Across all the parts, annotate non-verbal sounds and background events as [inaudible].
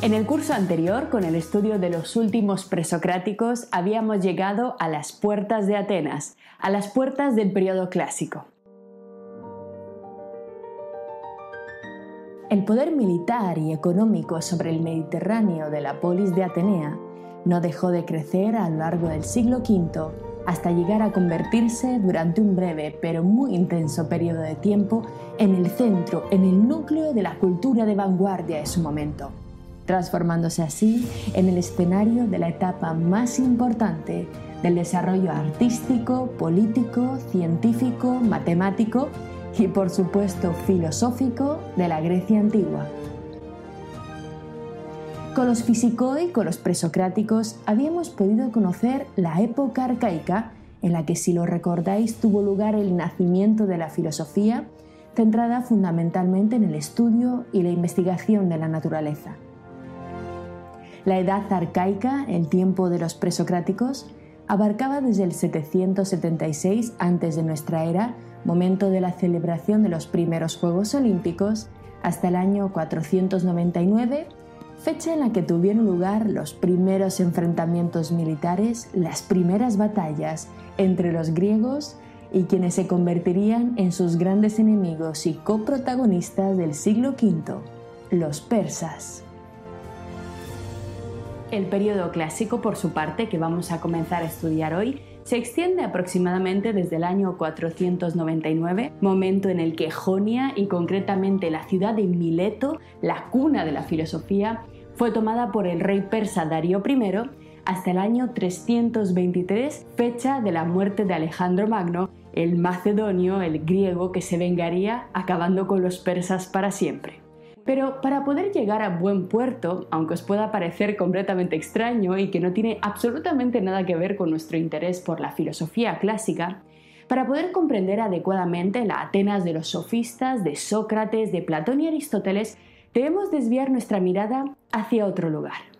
En el curso anterior, con el estudio de los últimos presocráticos, habíamos llegado a las puertas de Atenas, a las puertas del periodo clásico. El poder militar y económico sobre el Mediterráneo de la polis de Atenea no dejó de crecer a lo largo del siglo V hasta llegar a convertirse durante un breve pero muy intenso periodo de tiempo en el centro, en el núcleo de la cultura de vanguardia de su momento transformándose así en el escenario de la etapa más importante del desarrollo artístico, político, científico, matemático y por supuesto filosófico de la Grecia antigua. Con los fisicoi, con los presocráticos, habíamos podido conocer la época arcaica en la que, si lo recordáis, tuvo lugar el nacimiento de la filosofía, centrada fundamentalmente en el estudio y la investigación de la naturaleza. La edad arcaica, el tiempo de los presocráticos, abarcaba desde el 776 a.C. de nuestra era, momento de la celebración de los primeros Juegos Olímpicos, hasta el año 499, fecha en la que tuvieron lugar los primeros enfrentamientos militares, las primeras batallas entre los griegos y quienes se convertirían en sus grandes enemigos y coprotagonistas del siglo V, los persas. El periodo clásico, por su parte, que vamos a comenzar a estudiar hoy, se extiende aproximadamente desde el año 499, momento en el que Jonia y concretamente la ciudad de Mileto, la cuna de la filosofía, fue tomada por el rey persa Darío I hasta el año 323, fecha de la muerte de Alejandro Magno, el macedonio, el griego que se vengaría acabando con los persas para siempre. Pero para poder llegar a buen puerto, aunque os pueda parecer completamente extraño y que no tiene absolutamente nada que ver con nuestro interés por la filosofía clásica, para poder comprender adecuadamente la Atenas de los sofistas, de Sócrates, de Platón y Aristóteles, debemos desviar nuestra mirada hacia otro lugar.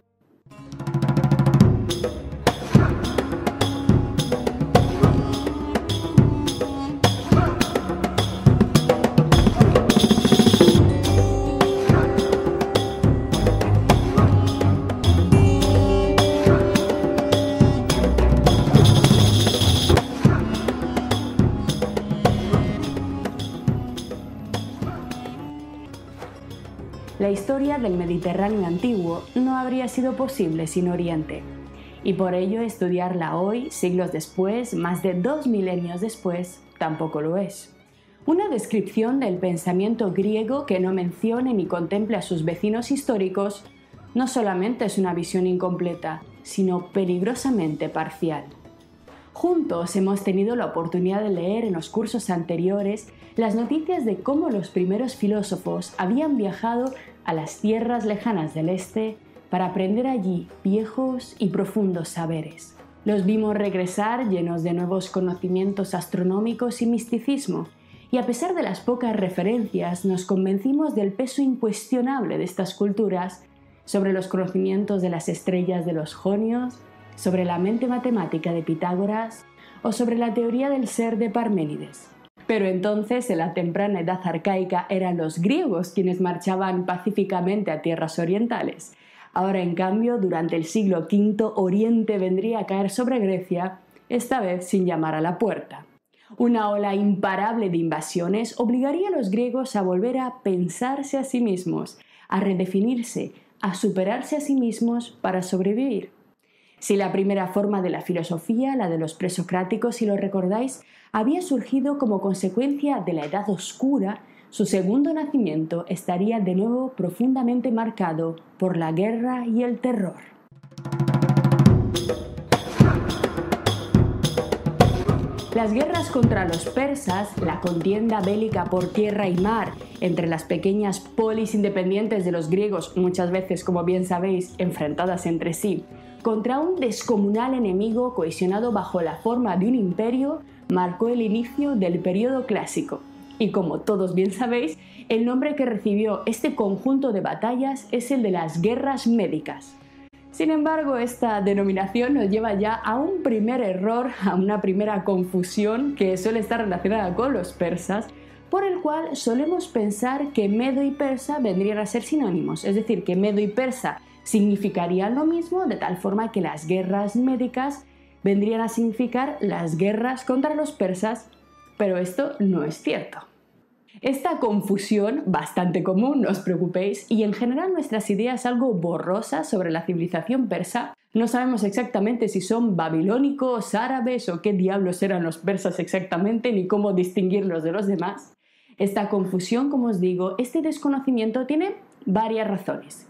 Del Mediterráneo antiguo no habría sido posible sin Oriente, y por ello estudiarla hoy, siglos después, más de dos milenios después, tampoco lo es. Una descripción del pensamiento griego que no mencione ni contemple a sus vecinos históricos no solamente es una visión incompleta, sino peligrosamente parcial. Juntos hemos tenido la oportunidad de leer en los cursos anteriores las noticias de cómo los primeros filósofos habían viajado a las tierras lejanas del este para aprender allí viejos y profundos saberes. Los vimos regresar llenos de nuevos conocimientos astronómicos y misticismo, y a pesar de las pocas referencias nos convencimos del peso incuestionable de estas culturas sobre los conocimientos de las estrellas de los jonios, sobre la mente matemática de Pitágoras o sobre la teoría del ser de Parménides. Pero entonces, en la temprana edad arcaica, eran los griegos quienes marchaban pacíficamente a tierras orientales. Ahora, en cambio, durante el siglo V, Oriente vendría a caer sobre Grecia, esta vez sin llamar a la puerta. Una ola imparable de invasiones obligaría a los griegos a volver a pensarse a sí mismos, a redefinirse, a superarse a sí mismos para sobrevivir. Si la primera forma de la filosofía, la de los presocráticos, si lo recordáis, había surgido como consecuencia de la Edad Oscura, su segundo nacimiento estaría de nuevo profundamente marcado por la guerra y el terror. Las guerras contra los persas, la contienda bélica por tierra y mar entre las pequeñas polis independientes de los griegos, muchas veces, como bien sabéis, enfrentadas entre sí, contra un descomunal enemigo cohesionado bajo la forma de un imperio, marcó el inicio del periodo clásico. Y como todos bien sabéis, el nombre que recibió este conjunto de batallas es el de las guerras médicas. Sin embargo, esta denominación nos lleva ya a un primer error, a una primera confusión que suele estar relacionada con los persas, por el cual solemos pensar que medo y persa vendrían a ser sinónimos, es decir, que medo y persa significarían lo mismo, de tal forma que las guerras médicas vendrían a significar las guerras contra los persas, pero esto no es cierto. Esta confusión, bastante común, no os preocupéis, y en general nuestras ideas algo borrosas sobre la civilización persa, no sabemos exactamente si son babilónicos, árabes o qué diablos eran los persas exactamente, ni cómo distinguirlos de los demás. Esta confusión, como os digo, este desconocimiento tiene varias razones.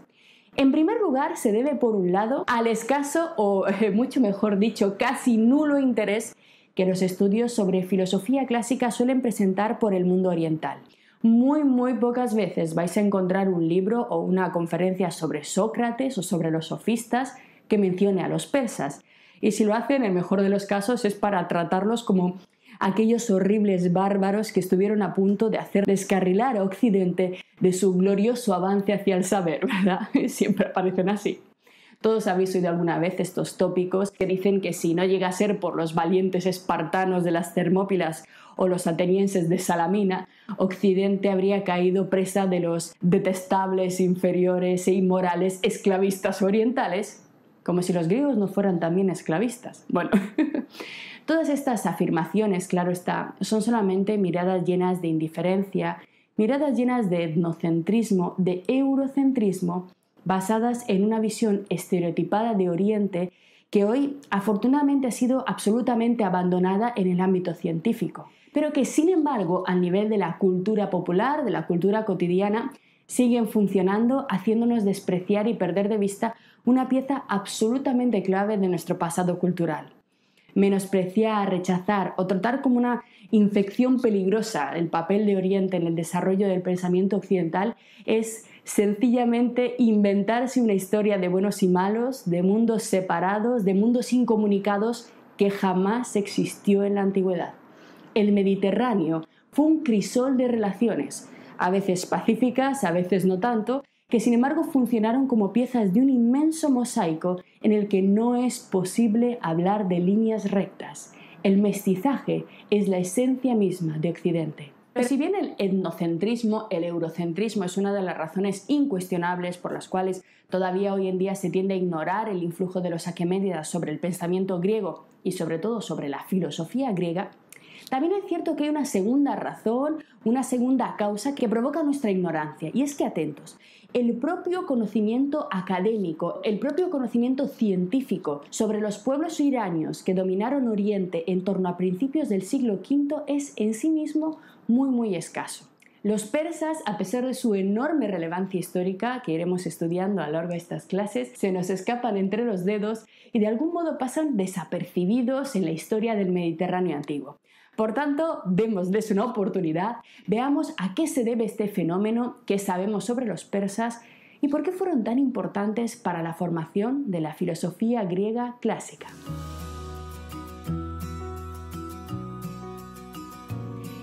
En primer lugar, se debe por un lado al escaso o, mucho mejor dicho, casi nulo interés que los estudios sobre filosofía clásica suelen presentar por el mundo oriental. Muy, muy pocas veces vais a encontrar un libro o una conferencia sobre Sócrates o sobre los sofistas que mencione a los persas. Y si lo hacen, en el mejor de los casos es para tratarlos como aquellos horribles bárbaros que estuvieron a punto de hacer descarrilar a Occidente de su glorioso avance hacia el saber, ¿verdad? [laughs] Siempre aparecen así. Todos habéis oído alguna vez estos tópicos que dicen que si no llega a ser por los valientes espartanos de las Termópilas o los atenienses de Salamina, Occidente habría caído presa de los detestables, inferiores e inmorales esclavistas orientales, como si los griegos no fueran también esclavistas. Bueno, [laughs] todas estas afirmaciones, claro está, son solamente miradas llenas de indiferencia, miradas llenas de etnocentrismo, de eurocentrismo basadas en una visión estereotipada de Oriente que hoy afortunadamente ha sido absolutamente abandonada en el ámbito científico, pero que sin embargo al nivel de la cultura popular, de la cultura cotidiana, siguen funcionando haciéndonos despreciar y perder de vista una pieza absolutamente clave de nuestro pasado cultural. Menospreciar, rechazar o tratar como una infección peligrosa el papel de Oriente en el desarrollo del pensamiento occidental es sencillamente inventarse una historia de buenos y malos, de mundos separados, de mundos incomunicados que jamás existió en la antigüedad. El Mediterráneo fue un crisol de relaciones, a veces pacíficas, a veces no tanto, que sin embargo funcionaron como piezas de un inmenso mosaico en el que no es posible hablar de líneas rectas. El mestizaje es la esencia misma de Occidente. Pero si bien el etnocentrismo, el eurocentrismo es una de las razones incuestionables por las cuales todavía hoy en día se tiende a ignorar el influjo de los Aqueménidas sobre el pensamiento griego y sobre todo sobre la filosofía griega, también es cierto que hay una segunda razón, una segunda causa que provoca nuestra ignorancia, y es que atentos, el propio conocimiento académico, el propio conocimiento científico sobre los pueblos iranios que dominaron Oriente en torno a principios del siglo V es en sí mismo muy muy escaso. Los persas, a pesar de su enorme relevancia histórica que iremos estudiando a lo largo de estas clases, se nos escapan entre los dedos y de algún modo pasan desapercibidos en la historia del Mediterráneo antiguo. Por tanto, démosles una oportunidad, veamos a qué se debe este fenómeno, qué sabemos sobre los persas y por qué fueron tan importantes para la formación de la filosofía griega clásica.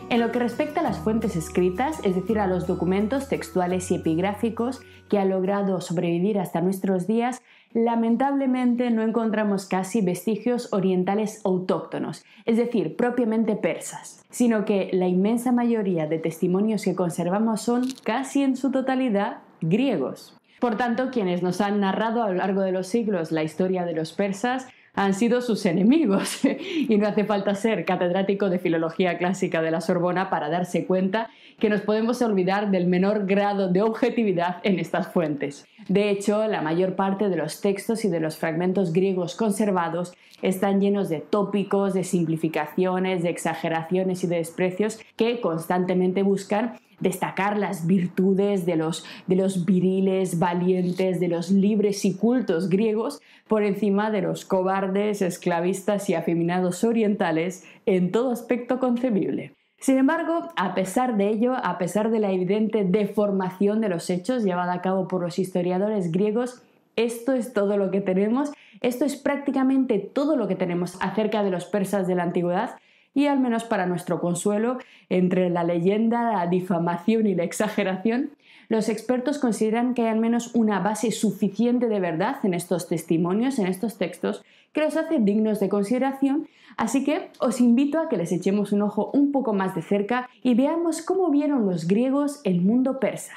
En lo que respecta a las fuentes escritas, es decir, a los documentos textuales y epigráficos que han logrado sobrevivir hasta nuestros días, lamentablemente no encontramos casi vestigios orientales autóctonos, es decir, propiamente persas, sino que la inmensa mayoría de testimonios que conservamos son casi en su totalidad griegos. Por tanto, quienes nos han narrado a lo largo de los siglos la historia de los persas han sido sus enemigos. [laughs] y no hace falta ser catedrático de Filología Clásica de la Sorbona para darse cuenta que nos podemos olvidar del menor grado de objetividad en estas fuentes. De hecho, la mayor parte de los textos y de los fragmentos griegos conservados están llenos de tópicos, de simplificaciones, de exageraciones y de desprecios que constantemente buscan destacar las virtudes de los, de los viriles, valientes, de los libres y cultos griegos por encima de los cobardes, esclavistas y afeminados orientales en todo aspecto concebible. Sin embargo, a pesar de ello, a pesar de la evidente deformación de los hechos llevada a cabo por los historiadores griegos, esto es todo lo que tenemos, esto es prácticamente todo lo que tenemos acerca de los persas de la antigüedad y al menos para nuestro consuelo, entre la leyenda, la difamación y la exageración, los expertos consideran que hay al menos una base suficiente de verdad en estos testimonios, en estos textos, que los hace dignos de consideración, así que os invito a que les echemos un ojo un poco más de cerca y veamos cómo vieron los griegos el mundo persa.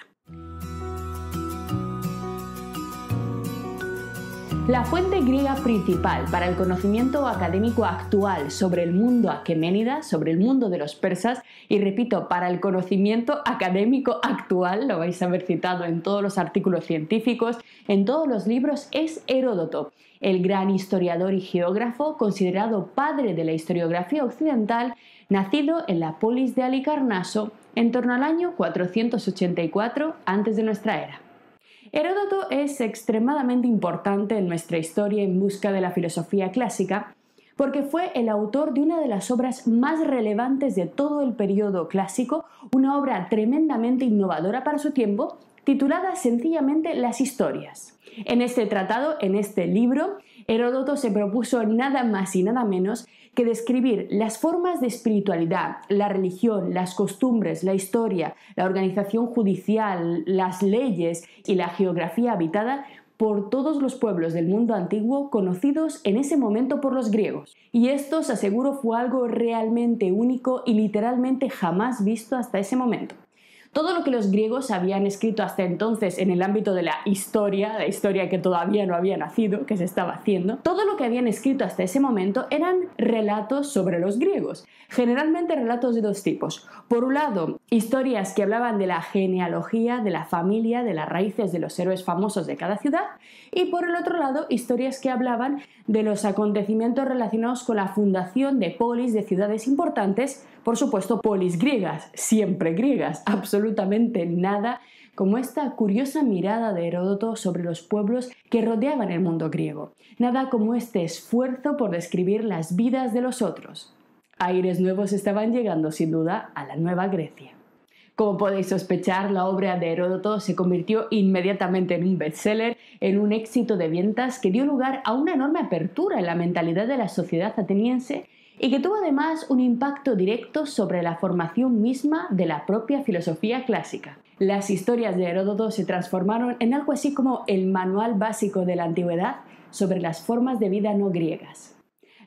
La fuente griega principal para el conocimiento académico actual sobre el mundo aqueménida, sobre el mundo de los persas, y repito, para el conocimiento académico actual, lo vais a ver citado en todos los artículos científicos, en todos los libros, es Heródoto, el gran historiador y geógrafo, considerado padre de la historiografía occidental, nacido en la polis de Alicarnaso en torno al año 484 a.C. de nuestra era. Heródoto es extremadamente importante en nuestra historia en busca de la filosofía clásica porque fue el autor de una de las obras más relevantes de todo el periodo clásico, una obra tremendamente innovadora para su tiempo, titulada sencillamente Las historias. En este tratado, en este libro, Heródoto se propuso nada más y nada menos que describir las formas de espiritualidad, la religión, las costumbres, la historia, la organización judicial, las leyes y la geografía habitada por todos los pueblos del mundo antiguo conocidos en ese momento por los griegos. Y esto, os aseguro, fue algo realmente único y literalmente jamás visto hasta ese momento. Todo lo que los griegos habían escrito hasta entonces en el ámbito de la historia, la historia que todavía no había nacido, que se estaba haciendo, todo lo que habían escrito hasta ese momento eran relatos sobre los griegos, generalmente relatos de dos tipos. Por un lado, historias que hablaban de la genealogía, de la familia, de las raíces de los héroes famosos de cada ciudad, y por el otro lado, historias que hablaban de los acontecimientos relacionados con la fundación de polis de ciudades importantes, por supuesto, polis griegas, siempre griegas, absolutamente nada como esta curiosa mirada de Heródoto sobre los pueblos que rodeaban el mundo griego. Nada como este esfuerzo por describir las vidas de los otros. Aires nuevos estaban llegando sin duda a la Nueva Grecia. Como podéis sospechar, la obra de Heródoto se convirtió inmediatamente en un bestseller, en un éxito de ventas que dio lugar a una enorme apertura en la mentalidad de la sociedad ateniense y que tuvo además un impacto directo sobre la formación misma de la propia filosofía clásica. Las historias de Heródoto se transformaron en algo así como el manual básico de la antigüedad sobre las formas de vida no griegas.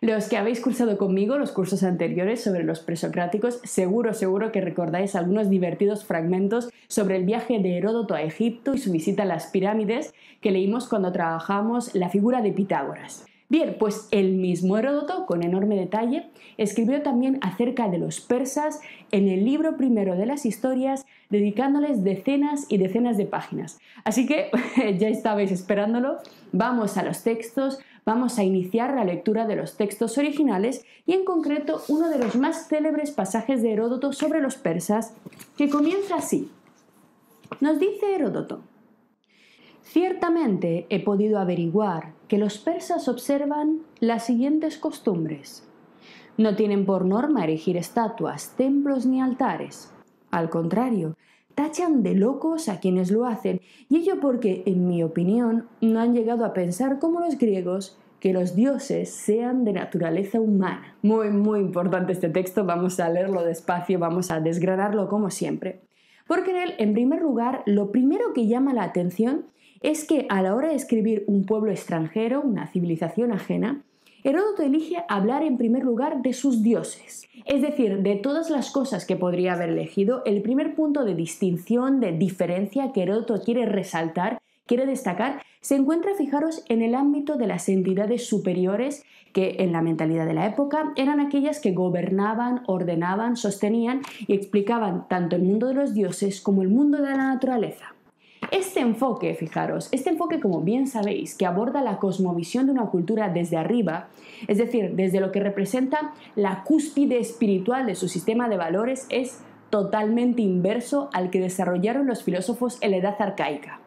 Los que habéis cursado conmigo los cursos anteriores sobre los presocráticos, seguro, seguro que recordáis algunos divertidos fragmentos sobre el viaje de Heródoto a Egipto y su visita a las pirámides que leímos cuando trabajamos la figura de Pitágoras. Bien, pues el mismo Heródoto, con enorme detalle, escribió también acerca de los persas en el libro primero de las historias, dedicándoles decenas y decenas de páginas. Así que [laughs] ya estabais esperándolo, vamos a los textos, vamos a iniciar la lectura de los textos originales y en concreto uno de los más célebres pasajes de Heródoto sobre los persas, que comienza así. Nos dice Heródoto, Ciertamente he podido averiguar que los persas observan las siguientes costumbres. No tienen por norma erigir estatuas, templos ni altares. Al contrario, tachan de locos a quienes lo hacen, y ello porque, en mi opinión, no han llegado a pensar como los griegos que los dioses sean de naturaleza humana. Muy, muy importante este texto, vamos a leerlo despacio, vamos a desgranarlo como siempre. Porque en él, en primer lugar, lo primero que llama la atención es que a la hora de escribir un pueblo extranjero, una civilización ajena, Heródoto elige hablar en primer lugar de sus dioses. Es decir, de todas las cosas que podría haber elegido, el primer punto de distinción, de diferencia que Heródoto quiere resaltar, quiere destacar, se encuentra, fijaros, en el ámbito de las entidades superiores que en la mentalidad de la época eran aquellas que gobernaban, ordenaban, sostenían y explicaban tanto el mundo de los dioses como el mundo de la naturaleza. Este enfoque, fijaros, este enfoque, como bien sabéis, que aborda la cosmovisión de una cultura desde arriba, es decir, desde lo que representa la cúspide espiritual de su sistema de valores, es totalmente inverso al que desarrollaron los filósofos en la edad arcaica.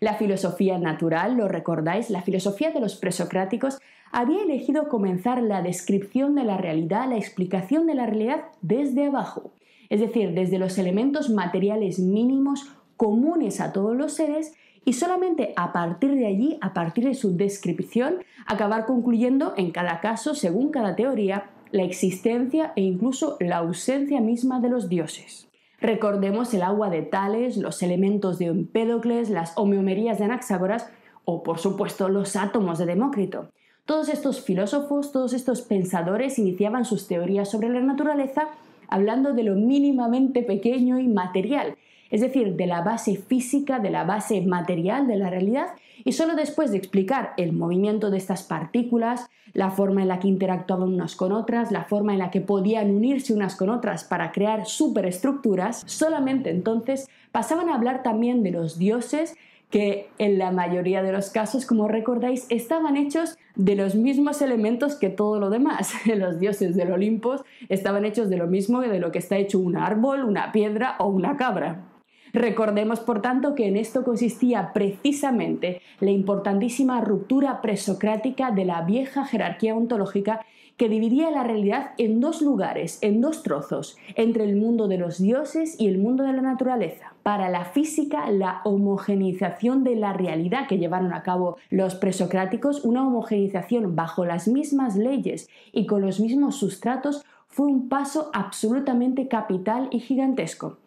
La filosofía natural, lo recordáis, la filosofía de los presocráticos había elegido comenzar la descripción de la realidad, la explicación de la realidad desde abajo, es decir, desde los elementos materiales mínimos comunes a todos los seres y solamente a partir de allí, a partir de su descripción, acabar concluyendo en cada caso, según cada teoría, la existencia e incluso la ausencia misma de los dioses. Recordemos el agua de Tales, los elementos de Empédocles, las homeomerías de Anaxágoras o, por supuesto, los átomos de Demócrito. Todos estos filósofos, todos estos pensadores iniciaban sus teorías sobre la naturaleza hablando de lo mínimamente pequeño y material, es decir, de la base física, de la base material de la realidad, y solo después de explicar el movimiento de estas partículas, la forma en la que interactuaban unas con otras, la forma en la que podían unirse unas con otras para crear superestructuras, solamente entonces pasaban a hablar también de los dioses que en la mayoría de los casos, como recordáis, estaban hechos de los mismos elementos que todo lo demás. [laughs] Los dioses del Olimpo estaban hechos de lo mismo que de lo que está hecho un árbol, una piedra o una cabra. Recordemos, por tanto, que en esto consistía precisamente la importantísima ruptura presocrática de la vieja jerarquía ontológica que dividía la realidad en dos lugares, en dos trozos, entre el mundo de los dioses y el mundo de la naturaleza. Para la física, la homogeneización de la realidad que llevaron a cabo los presocráticos, una homogeneización bajo las mismas leyes y con los mismos sustratos, fue un paso absolutamente capital y gigantesco.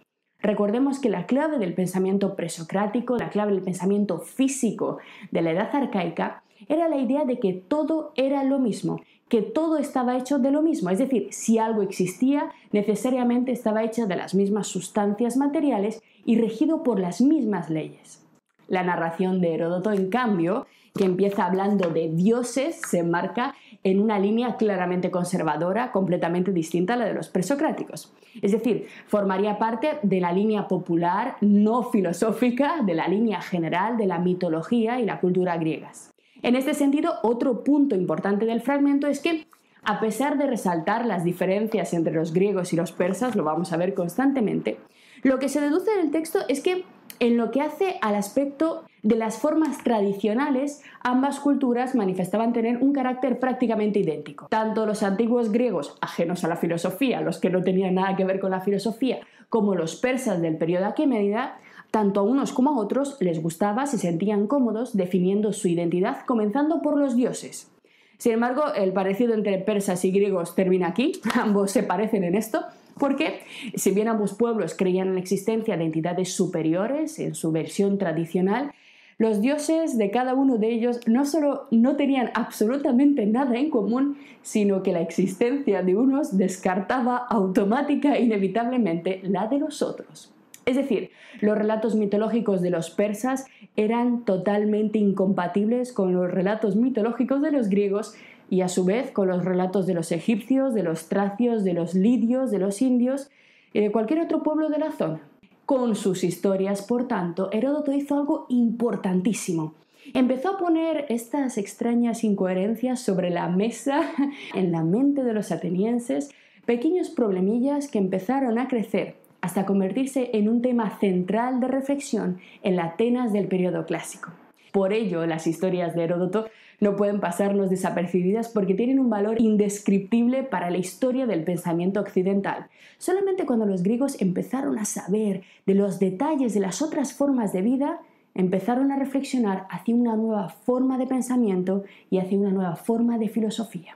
Recordemos que la clave del pensamiento presocrático, la clave del pensamiento físico de la edad arcaica, era la idea de que todo era lo mismo, que todo estaba hecho de lo mismo, es decir, si algo existía, necesariamente estaba hecho de las mismas sustancias materiales y regido por las mismas leyes. La narración de Heródoto, en cambio, que empieza hablando de dioses, se enmarca en una línea claramente conservadora, completamente distinta a la de los presocráticos. Es decir, formaría parte de la línea popular, no filosófica, de la línea general de la mitología y la cultura griegas. En este sentido, otro punto importante del fragmento es que, a pesar de resaltar las diferencias entre los griegos y los persas, lo vamos a ver constantemente, lo que se deduce del texto es que en lo que hace al aspecto de las formas tradicionales, ambas culturas manifestaban tener un carácter prácticamente idéntico. Tanto los antiguos griegos, ajenos a la filosofía, los que no tenían nada que ver con la filosofía, como los persas del periodo aqueménida, tanto a unos como a otros les gustaba, se sentían cómodos definiendo su identidad comenzando por los dioses. Sin embargo, el parecido entre persas y griegos termina aquí, [laughs] ambos se parecen en esto, porque si bien ambos pueblos creían en la existencia de entidades superiores en su versión tradicional, los dioses de cada uno de ellos no solo no tenían absolutamente nada en común, sino que la existencia de unos descartaba automática e inevitablemente la de los otros. Es decir, los relatos mitológicos de los persas eran totalmente incompatibles con los relatos mitológicos de los griegos y a su vez con los relatos de los egipcios, de los tracios, de los lidios, de los indios y de cualquier otro pueblo de la zona. Con sus historias, por tanto, Heródoto hizo algo importantísimo. Empezó a poner estas extrañas incoherencias sobre la mesa [laughs] en la mente de los atenienses, pequeños problemillas que empezaron a crecer hasta convertirse en un tema central de reflexión en la Atenas del periodo clásico. Por ello, las historias de Heródoto no pueden pasarnos desapercibidas porque tienen un valor indescriptible para la historia del pensamiento occidental. Solamente cuando los griegos empezaron a saber de los detalles de las otras formas de vida, empezaron a reflexionar hacia una nueva forma de pensamiento y hacia una nueva forma de filosofía.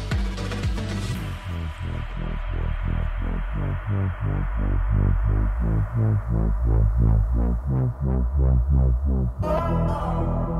Oh, my God.